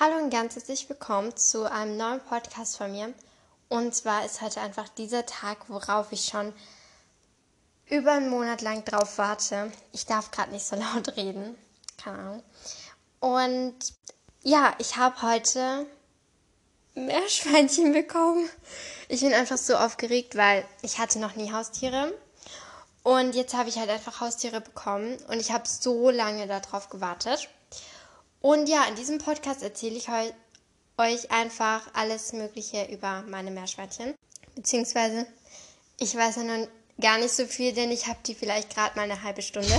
Hallo und ganz herzlich willkommen zu einem neuen Podcast von mir. Und zwar ist heute einfach dieser Tag, worauf ich schon über einen Monat lang drauf warte. Ich darf gerade nicht so laut reden. Keine Ahnung. Und ja, ich habe heute Meerschweinchen bekommen. Ich bin einfach so aufgeregt, weil ich hatte noch nie Haustiere. Und jetzt habe ich halt einfach Haustiere bekommen und ich habe so lange darauf gewartet. Und ja, in diesem Podcast erzähle ich euch einfach alles Mögliche über meine Meerschweinchen. Beziehungsweise, ich weiß ja noch gar nicht so viel, denn ich habe die vielleicht gerade mal eine halbe Stunde.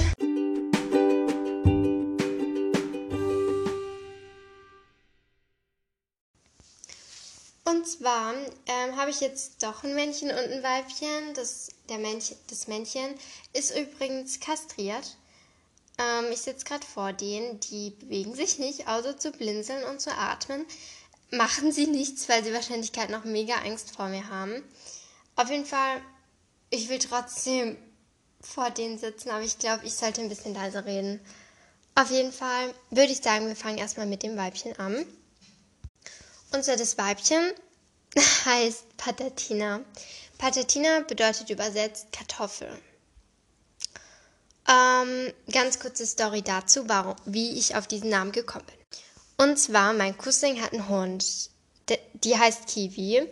Und zwar ähm, habe ich jetzt doch ein Männchen und ein Weibchen. Das, der Männchen, das Männchen ist übrigens kastriert. Ähm, ich sitze gerade vor denen, die bewegen sich nicht, außer zu blinzeln und zu atmen. Machen sie nichts, weil sie Wahrscheinlichkeit noch mega Angst vor mir haben. Auf jeden Fall, ich will trotzdem vor denen sitzen, aber ich glaube, ich sollte ein bisschen leiser reden. Auf jeden Fall würde ich sagen, wir fangen erstmal mit dem Weibchen an. Und zwar das Weibchen heißt Patatina. Patatina bedeutet übersetzt Kartoffel. Ähm, ganz kurze Story dazu, warum, wie ich auf diesen Namen gekommen bin. Und zwar, mein Cousin hat einen Hund, die heißt Kiwi.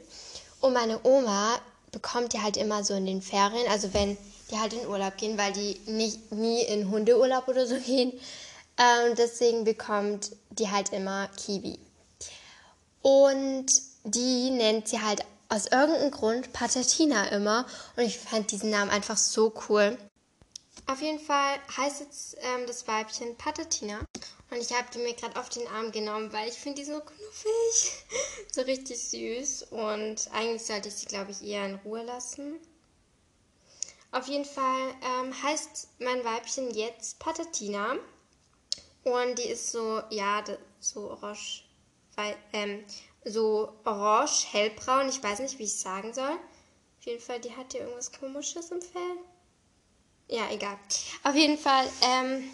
Und meine Oma bekommt die halt immer so in den Ferien, also wenn die halt in Urlaub gehen, weil die nicht nie in Hundeurlaub oder so gehen. Ähm, deswegen bekommt die halt immer Kiwi. Und die nennt sie halt aus irgendeinem Grund Patatina immer. Und ich fand diesen Namen einfach so cool. Auf jeden Fall heißt jetzt ähm, das Weibchen Patatina. Und ich habe die mir gerade auf den Arm genommen, weil ich finde die so knuffig. so richtig süß. Und eigentlich sollte ich sie, glaube ich, eher in Ruhe lassen. Auf jeden Fall ähm, heißt mein Weibchen jetzt Patatina. Und die ist so, ja, so orange, weil, ähm, so orange, hellbraun. Ich weiß nicht, wie ich es sagen soll. Auf jeden Fall, die hat hier irgendwas komisches im Fell. Ja, egal. Auf jeden Fall, ähm,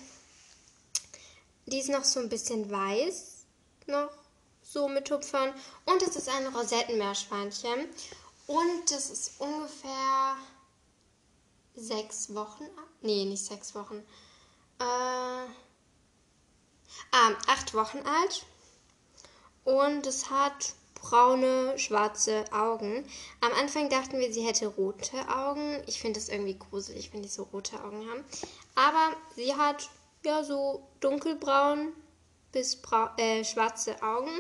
die ist noch so ein bisschen weiß. Noch so mit Tupfern. Und es ist ein Rosettenmeerschweinchen. Und das ist ungefähr sechs Wochen. Nee, nicht sechs Wochen. Äh, ah, acht Wochen alt. Und es hat braune, schwarze Augen. Am Anfang dachten wir, sie hätte rote Augen. Ich finde das irgendwie gruselig, wenn die so rote Augen haben. Aber sie hat ja so dunkelbraun bis äh, schwarze Augen.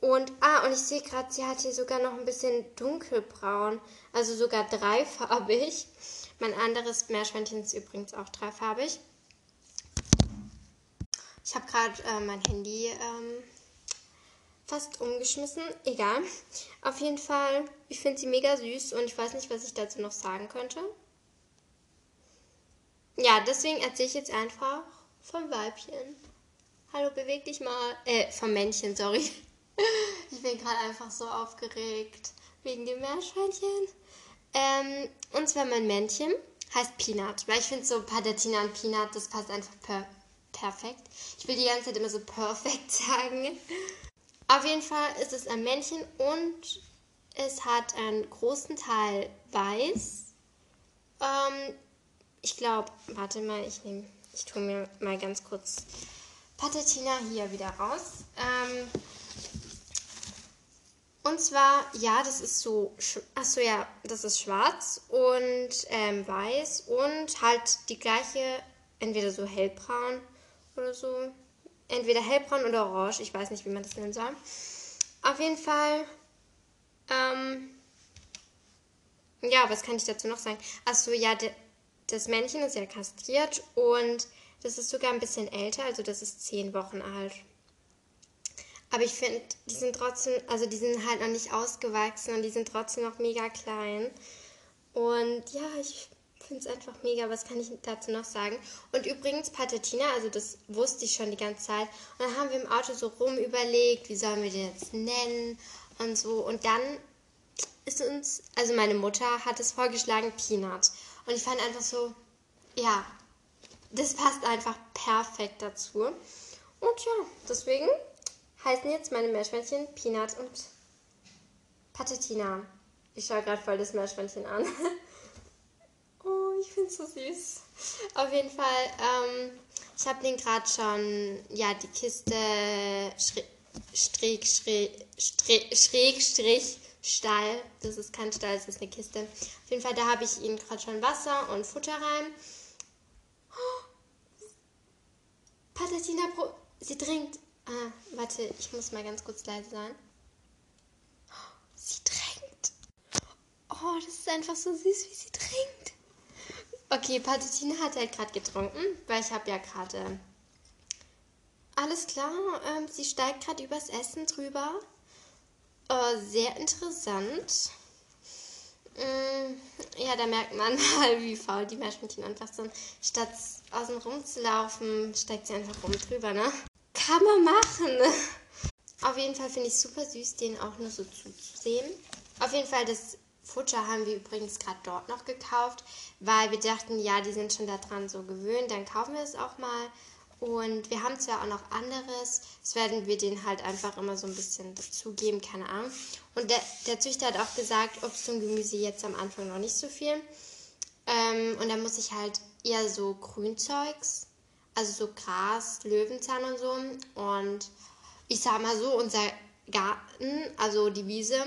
Und, ah, und ich sehe gerade, sie hat hier sogar noch ein bisschen dunkelbraun. Also sogar dreifarbig. Mein anderes Meerschweinchen ist übrigens auch dreifarbig. Ich habe gerade äh, mein Handy ähm, fast umgeschmissen. Egal. Auf jeden Fall, ich finde sie mega süß und ich weiß nicht, was ich dazu noch sagen könnte. Ja, deswegen erzähle ich jetzt einfach vom Weibchen. Hallo, beweg dich mal. Äh, vom Männchen, sorry. Ich bin gerade einfach so aufgeregt wegen dem Meerschweinchen. Ähm, und zwar mein Männchen heißt Peanut, weil ich finde so Patatina und Peanut, das passt einfach per perfekt. Ich will die ganze Zeit immer so perfekt sagen. Auf jeden Fall ist es ein Männchen und es hat einen großen Teil weiß. Ähm, ich glaube, warte mal, ich nehme, ich tue mir mal ganz kurz Patatina hier wieder raus. Ähm, und zwar, ja, das ist so, achso ja, das ist schwarz und ähm, weiß und halt die gleiche, entweder so hellbraun oder so entweder hellbraun oder orange. Ich weiß nicht, wie man das nennen soll. Auf jeden Fall. Ähm, ja, was kann ich dazu noch sagen? Achso, ja, de, das Männchen ist ja kastriert und das ist sogar ein bisschen älter, also das ist zehn Wochen alt. Aber ich finde, die sind trotzdem, also die sind halt noch nicht ausgewachsen und die sind trotzdem noch mega klein. Und ja, ich finde es einfach mega. Was kann ich dazu noch sagen? Und übrigens, Patatina, also das wusste ich schon die ganze Zeit. Und dann haben wir im Auto so rum überlegt, wie sollen wir den jetzt nennen und so. Und dann ist uns, also meine Mutter hat es vorgeschlagen, Peanut. Und ich fand einfach so, ja, das passt einfach perfekt dazu. Und ja, deswegen heißen jetzt meine Meerschweinchen Peanut und Patatina. Ich schaue gerade voll das Meerschweinchen an. oh, so süß. Auf jeden Fall, ähm, ich habe den gerade schon, ja, die Kiste schräg, schräg, schräg, schräg, strich, Stall. Das ist kein Stall, das ist eine Kiste. Auf jeden Fall, da habe ich ihm gerade schon Wasser und Futter rein. Oh, Patatina, Pro sie trinkt. Ah, warte, ich muss mal ganz kurz leise sein. Sie trinkt. Oh, das ist einfach so süß, wie sie trinkt. Okay, Patatina hat halt gerade getrunken, weil ich habe ja gerade... Alles klar, ähm, sie steigt gerade übers Essen drüber. Oh, sehr interessant. Mm, ja, da merkt man mal, wie faul die Meerschweinchen einfach sind. Statt außen rumzulaufen, steigt sie einfach rum drüber, ne? Kann man machen. Auf jeden Fall finde ich super süß, den auch nur so zuzusehen. Auf jeden Fall, das Futter haben wir übrigens gerade dort noch gekauft, weil wir dachten, ja, die sind schon daran so gewöhnt, dann kaufen wir es auch mal. Und wir haben zwar auch noch anderes, das werden wir denen halt einfach immer so ein bisschen dazugeben, keine Ahnung. Und der, der Züchter hat auch gesagt, Obst und Gemüse jetzt am Anfang noch nicht so viel. Ähm, und dann muss ich halt eher so Grünzeugs, also so Gras, Löwenzahn und so. Und ich sag mal so, unser Garten, also die Wiese,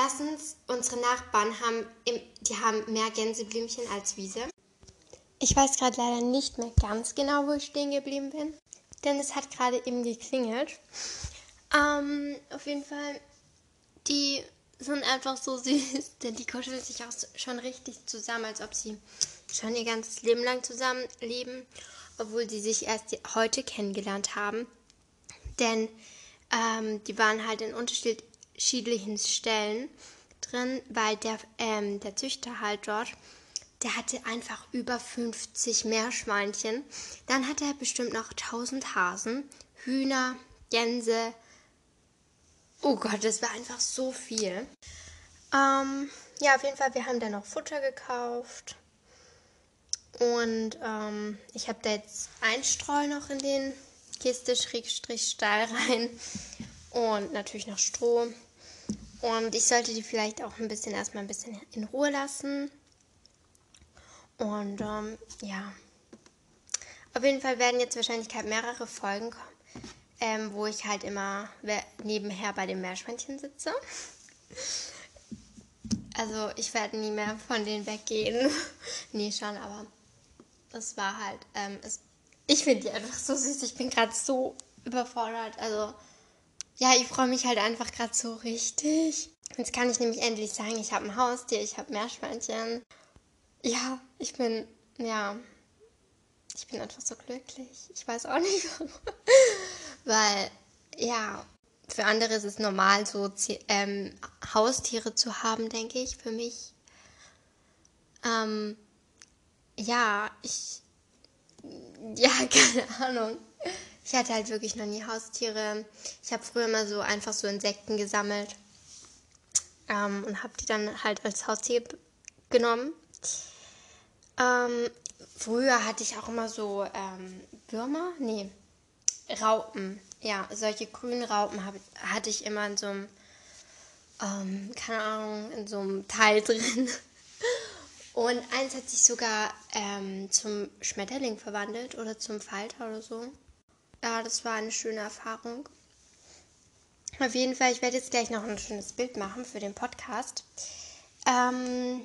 Erstens, unsere Nachbarn haben, im, die haben mehr Gänseblümchen als Wiese. Ich weiß gerade leider nicht mehr ganz genau, wo ich stehen geblieben bin, denn es hat gerade eben geklingelt. Ähm, auf jeden Fall, die sind einfach so süß, denn die kuscheln sich auch schon richtig zusammen, als ob sie schon ihr ganzes Leben lang zusammenleben, obwohl sie sich erst heute kennengelernt haben. Denn ähm, die waren halt in unterschiedlichen Stellen drin, weil der, ähm, der Züchter halt dort der hatte einfach über 50 Meerschweinchen. Dann hatte er bestimmt noch 1000 Hasen, Hühner, Gänse. Oh Gott, das war einfach so viel. Ähm, ja, auf jeden Fall, wir haben dann noch Futter gekauft. Und ähm, ich habe da jetzt Einstreu noch in den Kiste Schrägstrich Stall rein. Und natürlich noch Stroh. Und ich sollte die vielleicht auch ein bisschen erstmal ein bisschen in Ruhe lassen. Und ähm, ja, auf jeden Fall werden jetzt wahrscheinlich mehrere Folgen kommen, ähm, wo ich halt immer nebenher bei den Meerschweinchen sitze. Also ich werde nie mehr von denen weggehen. nee, schon, aber es war halt, ähm, es, ich finde die einfach so süß. Ich bin gerade so überfordert. Also ja, ich freue mich halt einfach gerade so richtig. Jetzt kann ich nämlich endlich sagen, ich habe ein Haustier, ich habe Meerschweinchen. Ja, ich bin, ja, ich bin einfach so glücklich. Ich weiß auch nicht warum. Weil, ja, für andere ist es normal, so ähm, Haustiere zu haben, denke ich. Für mich, ähm, ja, ich, ja, keine Ahnung. Ich hatte halt wirklich noch nie Haustiere. Ich habe früher immer so einfach so Insekten gesammelt ähm, und habe die dann halt als Haustier genommen. Ähm, früher hatte ich auch immer so ähm, Würmer, nee, Raupen. Ja, solche grünen Raupen hab, hatte ich immer in so einem, ähm, keine Ahnung, in so einem Teil drin. Und eins hat sich sogar ähm, zum Schmetterling verwandelt oder zum Falter oder so. Ja, das war eine schöne Erfahrung. Auf jeden Fall, ich werde jetzt gleich noch ein schönes Bild machen für den Podcast. Ähm,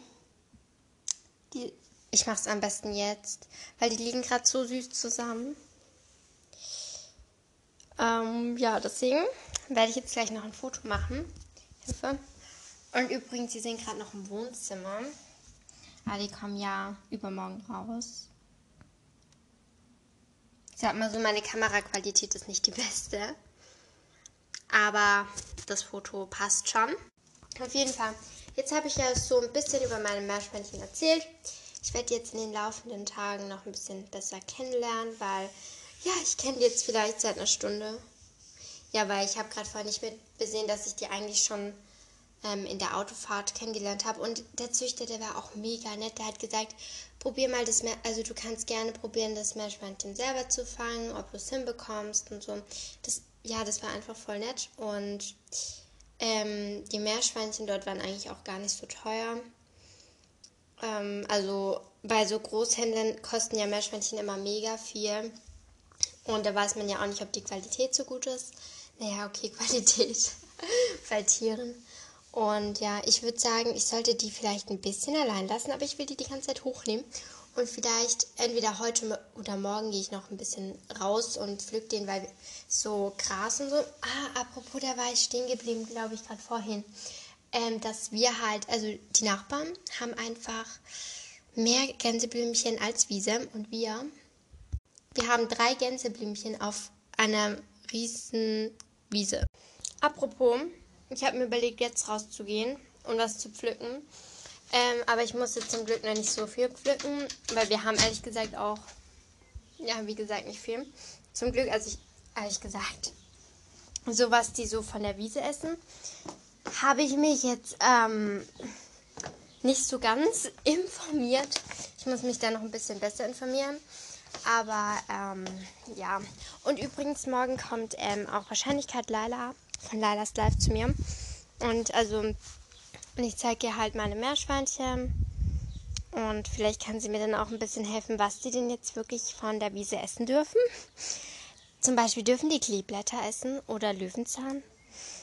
die, ich mache es am besten jetzt, weil die liegen gerade so süß zusammen. Ähm, ja, deswegen werde ich jetzt gleich noch ein Foto machen. Hilfe. Und übrigens, sie sind gerade noch im Wohnzimmer. Aber die kommen ja übermorgen raus. Ich sag mal so, meine Kameraqualität ist nicht die beste. Aber das Foto passt schon. Auf jeden Fall. Jetzt habe ich ja so ein bisschen über meine Meerschweinchen erzählt. Ich werde jetzt in den laufenden Tagen noch ein bisschen besser kennenlernen, weil ja, ich kenne die jetzt vielleicht seit einer Stunde. Ja, weil ich habe gerade vorhin nicht mit besehen, dass ich die eigentlich schon ähm, in der Autofahrt kennengelernt habe. Und der Züchter, der war auch mega nett. Der hat gesagt, probier mal das also du kannst gerne probieren, das Meerschweinchen selber zu fangen, ob du es hinbekommst und so. Das, ja, das war einfach voll nett. Und ähm, die Meerschweinchen dort waren eigentlich auch gar nicht so teuer. Ähm, also bei so Großhändlern kosten ja Meerschweinchen immer mega viel. Und da weiß man ja auch nicht, ob die Qualität so gut ist. Naja, okay, Qualität bei Tieren. Und ja, ich würde sagen, ich sollte die vielleicht ein bisschen allein lassen, aber ich will die die ganze Zeit hochnehmen. Und vielleicht entweder heute oder morgen gehe ich noch ein bisschen raus und pflück den, weil so Gras und so. Ah, apropos, da war ich stehen geblieben, glaube ich, gerade vorhin. Ähm, dass wir halt, also die Nachbarn haben einfach mehr Gänseblümchen als Wiese und wir, wir haben drei Gänseblümchen auf einer riesen Wiese. Apropos, ich habe mir überlegt, jetzt rauszugehen und was zu pflücken. Ähm, aber ich musste zum Glück noch nicht so viel pflücken, weil wir haben ehrlich gesagt auch, ja, wie gesagt, nicht viel. Zum Glück, also ich, ehrlich gesagt, so was die so von der Wiese essen, habe ich mich jetzt ähm, nicht so ganz informiert. Ich muss mich da noch ein bisschen besser informieren. Aber ähm, ja. Und übrigens, morgen kommt ähm, auch Wahrscheinlichkeit Laila von Lailas Live zu mir. Und also, ich zeige ihr halt meine Meerschweinchen. Und vielleicht kann sie mir dann auch ein bisschen helfen, was die denn jetzt wirklich von der Wiese essen dürfen. Zum Beispiel dürfen die Kleeblätter essen oder Löwenzahn.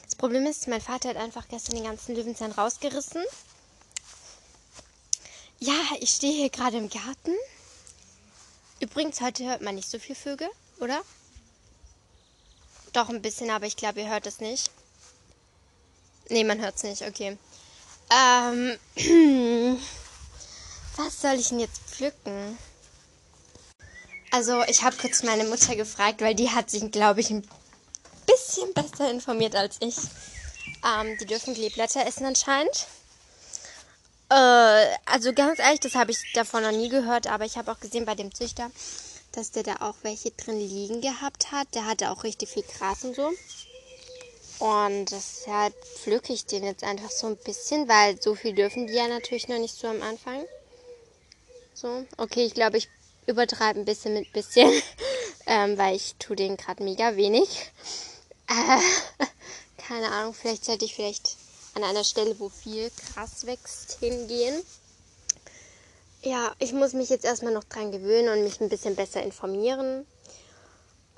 Das Problem ist, mein Vater hat einfach gestern den ganzen Löwenzahn rausgerissen. Ja, ich stehe hier gerade im Garten. Übrigens, heute hört man nicht so viel Vögel, oder? Doch ein bisschen, aber ich glaube, ihr hört es nicht. Nee, man hört es nicht, okay. Ähm, was soll ich denn jetzt pflücken? Also, ich habe kurz meine Mutter gefragt, weil die hat sich, glaube ich, ein bisschen besser informiert als ich. Ähm, die dürfen Kleeblätter essen anscheinend. Äh, also ganz ehrlich, das habe ich davon noch nie gehört, aber ich habe auch gesehen bei dem Züchter, dass der da auch welche drin liegen gehabt hat. Der hatte auch richtig viel Gras und so. Und deshalb pflücke ich den jetzt einfach so ein bisschen, weil so viel dürfen die ja natürlich noch nicht so am Anfang. So, okay, ich glaube, ich übertreibe ein bisschen mit bisschen, ähm, weil ich tue den gerade mega wenig. Äh, keine Ahnung, vielleicht sollte ich vielleicht an einer Stelle, wo viel Gras wächst, hingehen. Ja, ich muss mich jetzt erstmal noch dran gewöhnen und mich ein bisschen besser informieren.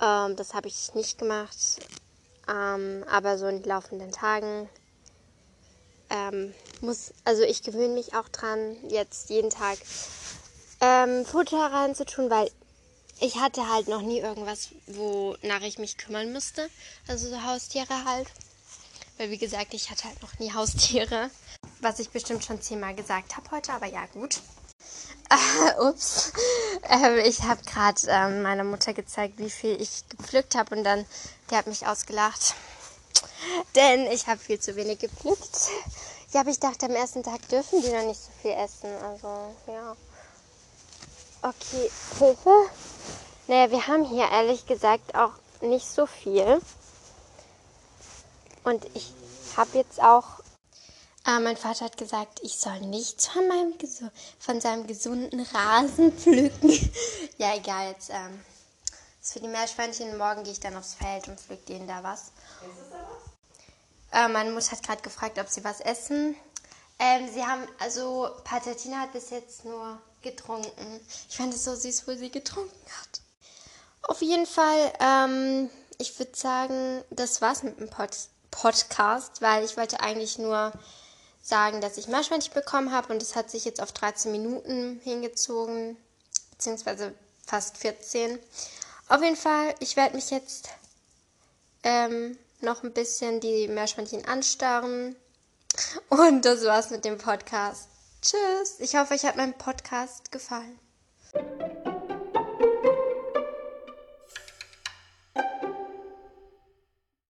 Ähm, das habe ich nicht gemacht. Ähm, aber so in den laufenden Tagen ähm, muss, also ich gewöhne mich auch dran, jetzt jeden Tag ähm, Futter reinzutun, weil ich hatte halt noch nie irgendwas, wonach ich mich kümmern müsste. Also so Haustiere halt. Weil wie gesagt, ich hatte halt noch nie Haustiere. Was ich bestimmt schon zehnmal gesagt habe heute, aber ja gut. Ups. Ähm, ich habe gerade ähm, meiner Mutter gezeigt, wie viel ich gepflückt habe und dann, die hat mich ausgelacht. Denn ich habe viel zu wenig gepflückt. Ja, aber ich dachte, am ersten Tag dürfen die noch nicht so viel essen. Also, ja. Okay, Hilfe. Naja, wir haben hier ehrlich gesagt auch nicht so viel. Und ich habe jetzt auch äh, mein Vater hat gesagt, ich soll nichts von, meinem von seinem gesunden Rasen pflücken. ja, egal, jetzt ähm, ist für die Meerschweinchen. Morgen gehe ich dann aufs Feld und pflück denen da was. Äh, meine Mutter hat gerade gefragt, ob sie was essen. Ähm, sie haben, also Patatina hat bis jetzt nur getrunken. Ich fand es so süß, wo sie getrunken hat. Auf jeden Fall, ähm, ich würde sagen, das war's mit dem Pod Podcast, weil ich wollte eigentlich nur sagen, dass ich Meerschweinchen bekommen habe und es hat sich jetzt auf 13 Minuten hingezogen, beziehungsweise fast 14. Auf jeden Fall, ich werde mich jetzt ähm, noch ein bisschen die Meerschweinchen anstarren. Und das war's mit dem Podcast. Tschüss. Ich hoffe, euch hat mein Podcast gefallen.